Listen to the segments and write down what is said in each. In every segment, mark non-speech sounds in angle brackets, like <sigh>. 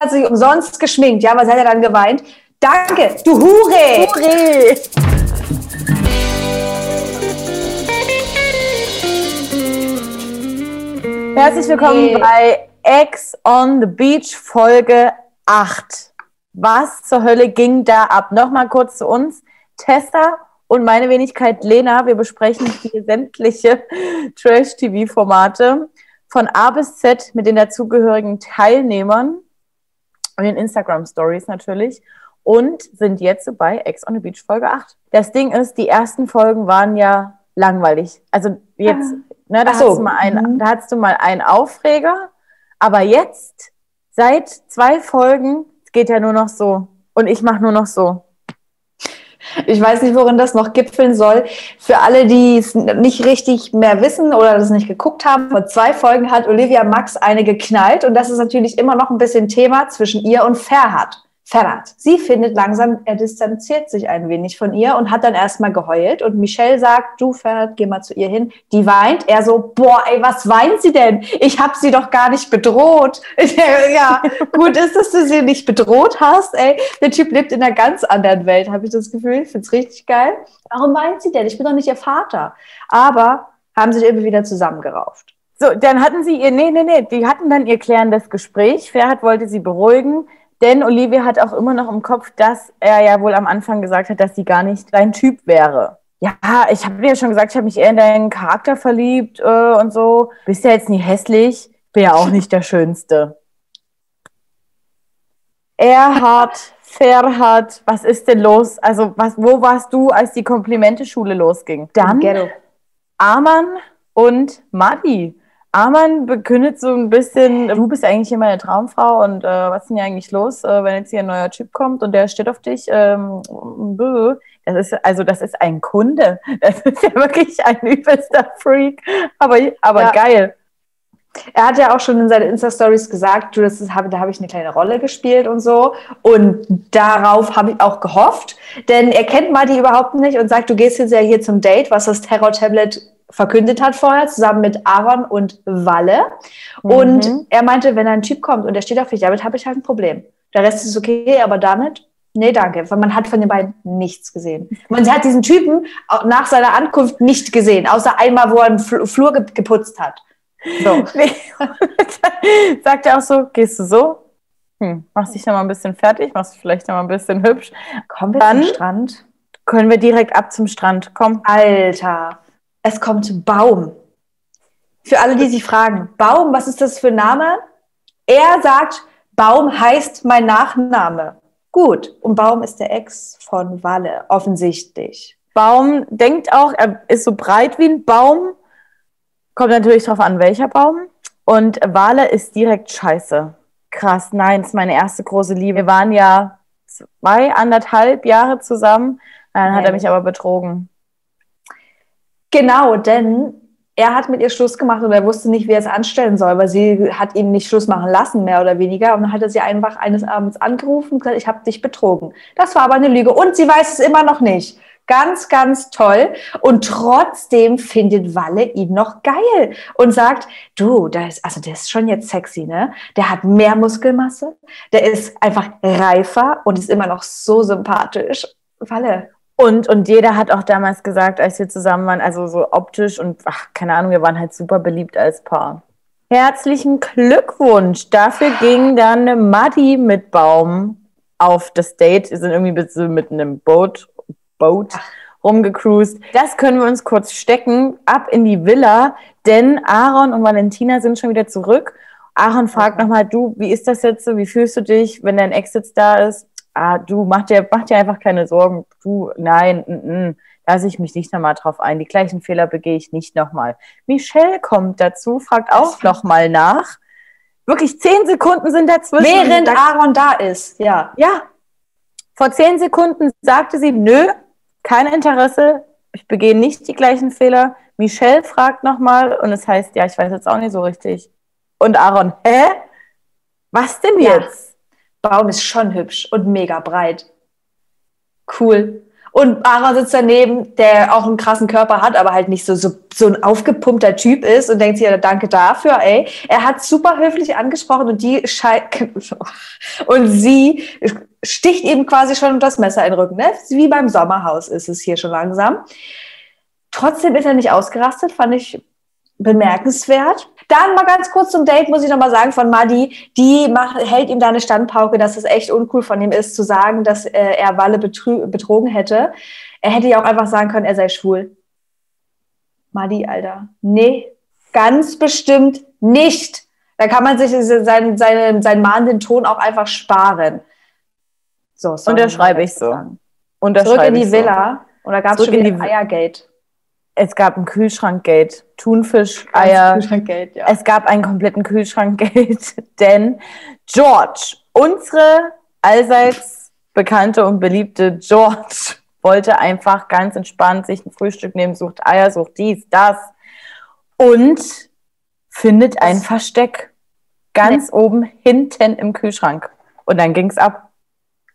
hat sich umsonst geschminkt. Ja, was hat er dann geweint? Danke, du Hure! Hure! Herzlich willkommen hey. bei Ex on the Beach Folge 8. Was zur Hölle ging da ab? Nochmal kurz zu uns. Tessa und meine Wenigkeit Lena. Wir besprechen hier sämtliche <laughs> Trash-TV-Formate von A bis Z mit den dazugehörigen Teilnehmern und den Instagram Stories natürlich und sind jetzt bei Ex on the Beach Folge 8. Das Ding ist, die ersten Folgen waren ja langweilig. Also jetzt, ah. ne, da, so. hast du mal einen, mhm. da hattest du mal einen Aufreger, aber jetzt, seit zwei Folgen, es geht ja nur noch so. Und ich mache nur noch so. Ich weiß nicht, worin das noch gipfeln soll. Für alle, die es nicht richtig mehr wissen oder das nicht geguckt haben, vor zwei Folgen hat Olivia Max eine geknallt und das ist natürlich immer noch ein bisschen Thema zwischen ihr und Ferhat. Ferhat. Sie findet langsam, er distanziert sich ein wenig von ihr und hat dann erstmal geheult. Und Michelle sagt, du Ferhat, geh mal zu ihr hin. Die weint. Er so, boah, ey, was weint sie denn? Ich habe sie doch gar nicht bedroht. <laughs> ja, gut ist, dass du sie nicht bedroht hast. Ey, der Typ lebt in einer ganz anderen Welt, habe ich das Gefühl. Ich finde es richtig geil. Warum weint sie denn? Ich bin doch nicht ihr Vater. Aber haben sich irgendwie wieder zusammengerauft. So, dann hatten sie ihr, nee, nee, nee, die hatten dann ihr klärendes Gespräch. Ferhat wollte sie beruhigen. Denn Olivia hat auch immer noch im Kopf, dass er ja wohl am Anfang gesagt hat, dass sie gar nicht dein Typ wäre. Ja, ich habe dir ja schon gesagt, ich habe mich eher in deinen Charakter verliebt äh, und so. Bist ja jetzt nie hässlich, bin ja auch nicht der Schönste. Erhard, Ferhat, was ist denn los? Also, was, wo warst du, als die Komplimente-Schule losging? Dann Arman und Madi. Arman bekündet so ein bisschen, du bist eigentlich hier meine Traumfrau und äh, was ist denn hier eigentlich los, äh, wenn jetzt hier ein neuer Typ kommt und der steht auf dich? Ähm, das ist, also das ist ein Kunde. Das <laughs> ist ja wirklich ein übelster Freak, aber, aber ja. geil. Er hat ja auch schon in seinen Insta-Stories gesagt, du, das ist, da habe ich eine kleine Rolle gespielt und so. Und darauf habe ich auch gehofft, denn er kennt Madi überhaupt nicht und sagt, du gehst jetzt ja hier zum Date, was das Terror-Tablet verkündet hat vorher, zusammen mit Aaron und Walle. Mhm. Und er meinte, wenn ein Typ kommt und der steht auf dich, damit habe ich halt ein Problem. Der Rest ist okay, aber damit, nee, danke. Weil man hat von den beiden nichts gesehen. Man hat diesen Typen nach seiner Ankunft nicht gesehen, außer einmal, wo er einen Flur geputzt hat. So. <laughs> <laughs> Sagt er auch so, gehst du so? Hm, machst dich noch mal ein bisschen fertig, machst du vielleicht noch mal ein bisschen hübsch. Kommen wir Dann zum Strand? Können wir direkt ab zum Strand. Komm. Alter. Es kommt Baum. Für alle, die sich fragen, Baum, was ist das für ein Name? Er sagt, Baum heißt mein Nachname. Gut, und Baum ist der Ex von Walle, offensichtlich. Baum denkt auch, er ist so breit wie ein Baum. Kommt natürlich darauf an, welcher Baum. Und Wale ist direkt scheiße. Krass, nein, ist meine erste große Liebe. Wir waren ja zwei, anderthalb Jahre zusammen. Dann hat er mich aber betrogen. Genau, denn er hat mit ihr Schluss gemacht und er wusste nicht, wie er es anstellen soll, weil sie hat ihn nicht Schluss machen lassen, mehr oder weniger. Und dann hat er sie einfach eines Abends angerufen und gesagt, ich habe dich betrogen. Das war aber eine Lüge und sie weiß es immer noch nicht. Ganz, ganz toll. Und trotzdem findet Walle ihn noch geil und sagt, du, der ist, also der ist schon jetzt sexy, ne? Der hat mehr Muskelmasse, der ist einfach reifer und ist immer noch so sympathisch. Walle, und, und jeder hat auch damals gesagt, als wir zusammen waren, also so optisch und ach, keine Ahnung, wir waren halt super beliebt als Paar. Herzlichen Glückwunsch. Dafür ging dann Madi mit Baum auf das Date. Wir sind irgendwie mit einem Boot, Boot rumgecruised. Das können wir uns kurz stecken, ab in die Villa, denn Aaron und Valentina sind schon wieder zurück. Aaron fragt nochmal, du, wie ist das jetzt so? Wie fühlst du dich, wenn dein Ex jetzt da ist? Ah, du mach dir, mach dir einfach keine Sorgen, du, nein, n -n, lasse ich mich nicht nochmal drauf ein. Die gleichen Fehler begehe ich nicht nochmal. Michelle kommt dazu, fragt auch nochmal nach. Wirklich zehn Sekunden sind dazwischen. Während Aaron da ist, ja. Ja. Vor zehn Sekunden sagte sie, nö, kein Interesse, ich begehe nicht die gleichen Fehler. Michelle fragt nochmal und es heißt, ja, ich weiß jetzt auch nicht so richtig. Und Aaron, hä? Was denn jetzt? Baum ist schon hübsch und mega breit. Cool. Und Aaron sitzt daneben, der auch einen krassen Körper hat, aber halt nicht so, so, so ein aufgepumpter Typ ist und denkt sich, ja, danke dafür, ey. Er hat super höflich angesprochen und die Schei <laughs> und sie sticht eben quasi schon das Messer in den Rücken, ne? Wie beim Sommerhaus ist es hier schon langsam. Trotzdem ist er nicht ausgerastet, fand ich bemerkenswert. Dann mal ganz kurz zum Date, muss ich nochmal sagen, von Madi. Die macht, hält ihm da eine Standpauke, dass es echt uncool von ihm ist, zu sagen, dass äh, er Walle betrogen hätte. Er hätte ja auch einfach sagen können, er sei schwul. Madi, Alter. Nee, ganz bestimmt nicht. Da kann man sich seinen, seinen, seinen mahnenden Ton auch einfach sparen. So, Unterschreibe ich so. Unterschreibe Zurück in die Villa. So. Und da gab es schon wieder Eiergate. Es gab ein Kühlschrankgate, Thunfisch, Eier. Kühlschrankgate, ja. Es gab einen kompletten Kühlschrankgate, <laughs> denn George, unsere allseits bekannte und beliebte George, wollte einfach ganz entspannt sich ein Frühstück nehmen, sucht Eier, sucht dies, das und findet ein Versteck ganz nee. oben hinten im Kühlschrank. Und dann ging's ab.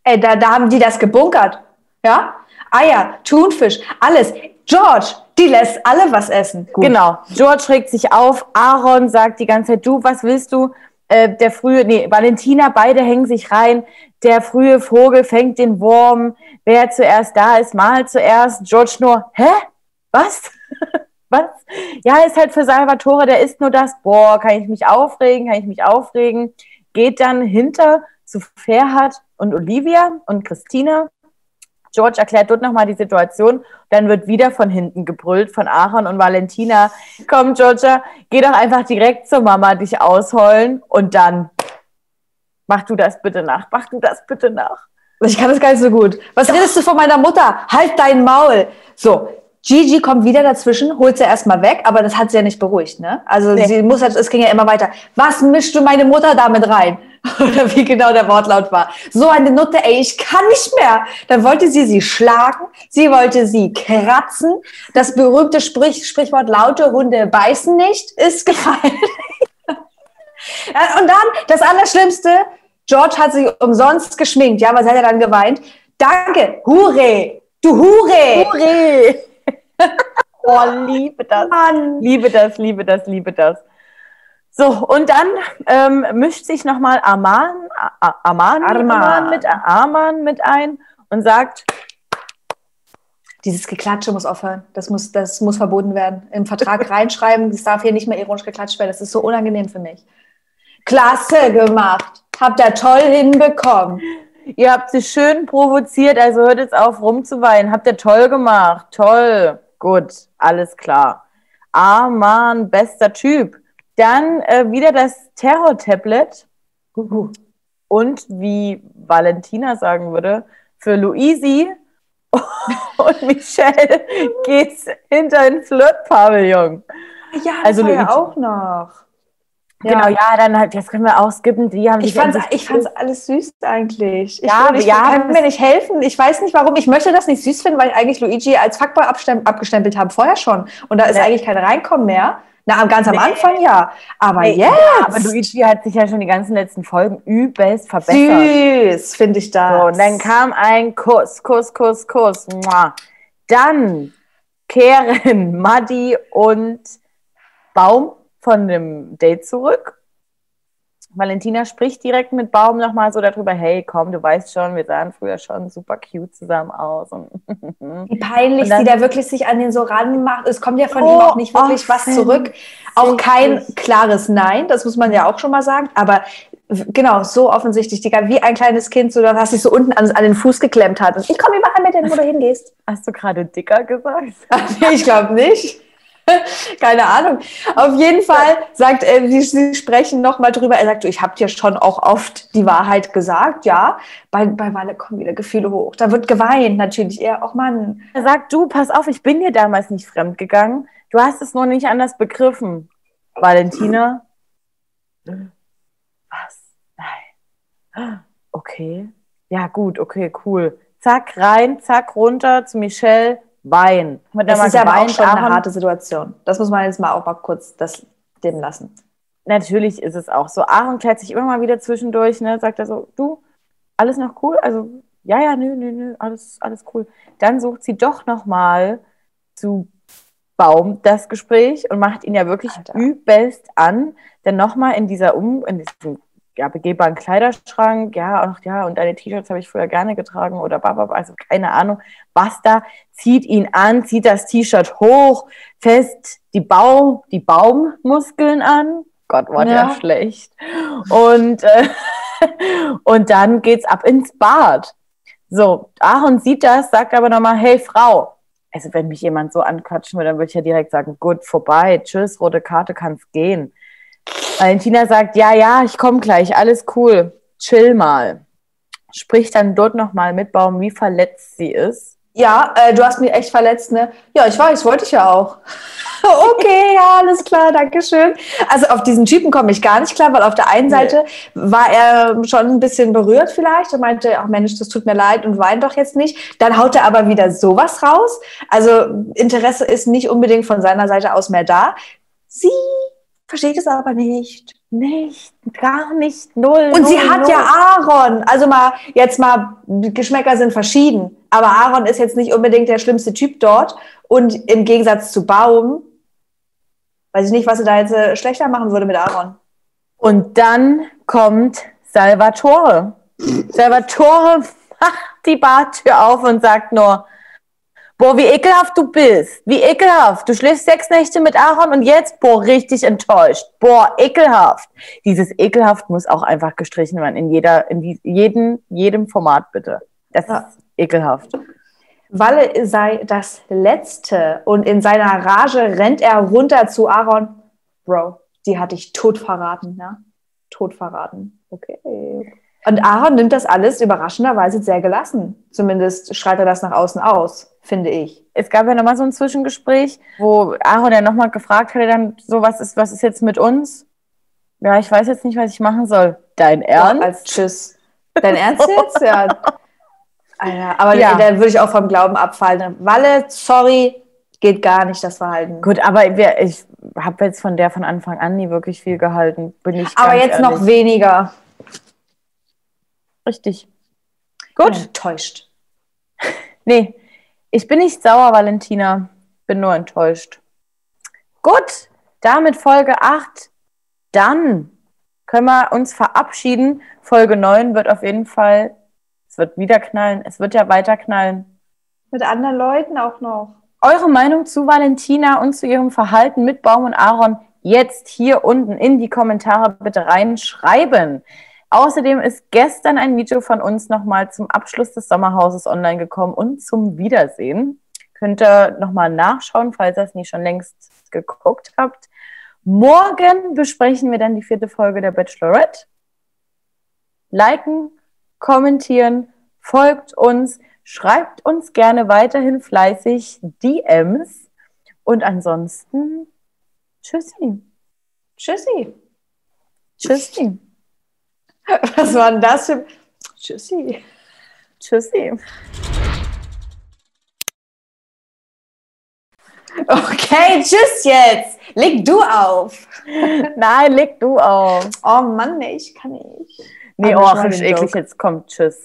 Ey, da, da haben die das gebunkert. Ja? Eier, Thunfisch, alles. George, die lässt alle was essen. Gut. Genau. George regt sich auf. Aaron sagt die ganze Zeit, du, was willst du? Äh, der frühe, nee, Valentina, beide hängen sich rein. Der frühe Vogel fängt den Wurm. Wer zuerst da ist, mal zuerst. George nur, hä? Was? <laughs> was? Ja, ist halt für Salvatore, der ist nur das. Boah, kann ich mich aufregen? Kann ich mich aufregen? Geht dann hinter zu Ferhat und Olivia und Christina George erklärt dort nochmal die Situation. Dann wird wieder von hinten gebrüllt von Aaron und Valentina. Komm, Georgia, geh doch einfach direkt zur Mama dich ausheulen und dann mach du das bitte nach. Mach du das bitte nach. Ich kann das gar nicht so gut. Was redest du von meiner Mutter? Halt dein Maul. So, Gigi kommt wieder dazwischen, holt sie erstmal weg, aber das hat sie ja nicht beruhigt, ne? Also nee. sie muss halt, es ging ja immer weiter. Was mischst du meine Mutter damit rein? <laughs> Oder wie genau der Wortlaut war. So eine Nutte, ey, ich kann nicht mehr. Dann wollte sie sie schlagen, sie wollte sie kratzen. Das berühmte Sprich, Sprichwort laute Hunde beißen nicht ist <laughs> gefallen. Und dann das Allerschlimmste, George hat sich umsonst geschminkt, ja, was hat er dann geweint? Danke, Hure, du Hure. Hure. <laughs> oh, liebe das. Mann. Liebe das, liebe das, liebe das. So, und dann ähm, mischt sich nochmal Aman, Aman, Arman. mit, Arman mit ein und sagt, dieses Geklatsche muss aufhören. Das muss, das muss verboten werden. Im Vertrag <laughs> reinschreiben, es darf hier nicht mehr ironisch geklatscht werden. Das ist so unangenehm für mich. Klasse gemacht. Habt ihr toll hinbekommen. Ihr habt sie schön provoziert, also hört jetzt auf rumzuweinen. Habt ihr toll gemacht. Toll. Gut, alles klar. Mann, bester Typ. Dann äh, wieder das Terror-Tablet. Uh. Und wie Valentina sagen würde, für Luisi <laughs> und Michelle <laughs> geht's hinter den Flirt-Pavillon. Ja, das also war ja auch noch. Genau, ja, dann halt, jetzt können wir auch skippen. Die haben ich fand ich fand's alles süß eigentlich. Ich ja, ich, ja, kann mir nicht helfen. Ich weiß nicht warum. Ich möchte das nicht süß finden, weil ich eigentlich Luigi als Fuckboy abgestempelt habe, vorher schon. Und da ist ja. eigentlich kein Reinkommen mehr. Na, ganz am nee. Anfang ja. Aber nee, jetzt. Ja, aber Luigi hat sich ja schon die ganzen letzten Folgen übelst verbessert. Süß, finde ich das. So, und dann kam ein Kuss, Kuss, Kuss, Kuss. Dann kehren Maddi und Baum von dem Date zurück. Valentina spricht direkt mit Baum nochmal so darüber, hey, komm, du weißt schon, wir sahen früher schon super cute zusammen aus. <laughs> Wie peinlich dann, sie da wirklich sich an den so ranmacht. Es kommt ja von oh, ihm auch nicht wirklich oh, was zurück. Auch kein klares Nein, das muss man ja auch schon mal sagen. Aber genau, so offensichtlich, Digga, wie ein kleines Kind, so dass sich so unten an, an, den Fuß geklemmt hat. Und ich komme überall mit hin, wo du hingehst. Hast du gerade dicker gesagt? <laughs> ich glaube nicht. <laughs> Keine Ahnung. Auf jeden Fall sagt er, sie, sie sprechen nochmal drüber. Er sagt, ich habe dir schon auch oft die Wahrheit gesagt, ja. Bei, bei Walle kommen wieder Gefühle hoch. Da wird geweint natürlich. Er, auch Mann. Er sagt, du, pass auf, ich bin dir damals nicht fremd gegangen. Du hast es nur nicht anders begriffen. Valentina? Was? Nein. <gasps> Okay. Ja, gut, okay, cool. Zack, rein, zack, runter zu Michelle Wein. das ist ja aber auch schon eine harte Situation. Das muss man jetzt mal auch mal kurz das dem lassen. Natürlich ist es auch so. Aaron klärt sich immer mal wieder zwischendurch, ne? sagt er so, du, alles noch cool? Also ja, ja, nö, nö, nö, alles, alles cool. Dann sucht sie doch nochmal zu Baum das Gespräch und macht ihn ja wirklich Alter. übelst an, denn nochmal in dieser um, in diesem ja, begehbaren Kleiderschrank, ja, auch, ja, und deine T-Shirts habe ich früher gerne getragen oder babab, also keine Ahnung, was da, zieht ihn an, zieht das T-Shirt hoch, fest die Baum, die Baummuskeln an. Gott, war der Ja. schlecht. Und, äh, <laughs> und dann geht's ab ins Bad. So, Aaron sieht das, sagt aber nochmal, hey Frau, also wenn mich jemand so anquatschen würde, dann würde ich ja direkt sagen, gut, vorbei, tschüss, rote Karte, kannst gehen. Valentina sagt, ja, ja, ich komme gleich, alles cool, chill mal. Spricht dann dort nochmal mit Baum, wie verletzt sie ist. Ja, äh, du hast mich echt verletzt, ne? Ja, ich weiß, wollte ich ja auch. <laughs> okay, ja, alles klar, danke schön. Also auf diesen Typen komme ich gar nicht klar, weil auf der einen. Seite war er schon ein bisschen berührt vielleicht und meinte, ach Mensch, das tut mir leid und weint doch jetzt nicht. Dann haut er aber wieder sowas raus. Also Interesse ist nicht unbedingt von seiner Seite aus mehr da. Sie versteht es aber nicht. Nicht, gar nicht, null. Und sie null, hat null. ja Aaron. Also mal, jetzt mal, Geschmäcker sind verschieden. Aber Aaron ist jetzt nicht unbedingt der schlimmste Typ dort. Und im Gegensatz zu Baum, weiß ich nicht, was sie da jetzt äh, schlechter machen würde mit Aaron. Und dann kommt Salvatore. Salvatore <laughs> macht die Badtür auf und sagt nur, boah, wie ekelhaft du bist. Wie ekelhaft. Du schläfst sechs Nächte mit Aaron und jetzt, boah, richtig enttäuscht. Boah, ekelhaft. Dieses ekelhaft muss auch einfach gestrichen werden in jeder, in die, jedem, jedem Format bitte. Das Ja. ist ekelhaft. Walle sei das Letzte. Und in seiner Rage rennt er runter zu Aaron. Bro, die hat dich tot verraten, ne? Tot verraten. Okay. Und Aaron nimmt das alles überraschenderweise sehr gelassen. Zumindest schreit er das nach außen aus, finde ich. Es gab ja nochmal so ein Zwischengespräch, wo Aaron ja nochmal gefragt hatte, dann so, was ist, was ist jetzt mit uns? Ja, ich weiß jetzt nicht, was ich machen soll. Dein Ernst? Als Tschüss. Dein Ernst jetzt? Ja. <laughs> Alter, aber Ja. da würde ich auch vom Glauben abfallen. Walle, sorry, geht gar nicht das Verhalten. Gut, aber wir, ich habe jetzt von der von Anfang an nie wirklich viel gehalten, bin ich aber jetzt ehrlich. noch weniger. Richtig. Gut, enttäuscht. <laughs> nee, ich bin nicht sauer, Valentina, bin nur enttäuscht. Gut, damit Folge 8. Dann können wir uns verabschieden. Folge 9 wird auf jeden Fall, es wird wieder knallen, es wird ja weiter knallen. Mit anderen Leuten auch noch. eure Meinung zu Valentina und zu ihrem Verhalten mit Baum und Aaron jetzt hier unten in die Kommentare bitte reinschreiben. Außerdem ist gestern ein Video von uns nochmal zum Abschluss des Sommerhauses online gekommen und zum Wiedersehen. Könnt ihr nochmal nachschauen, falls ihr es nicht schon längst geguckt habt. Morgen besprechen wir dann die vierte Folge der Bachelorette. Liken, kommentieren, folgt uns, schreibt uns gerne weiterhin fleißig DMs und ansonsten tschüssi. Tschüssi. Tschüssi. <laughs> Was war denn das für... Tschüssi. Tschüssi. Okay, tschüss jetzt. Leg du auf. <laughs> Nein, leg du auf. Oh Mann, nee, ich kann nicht. Nee, Aber oh, ist den eklig, jetzt kommt Tschüss.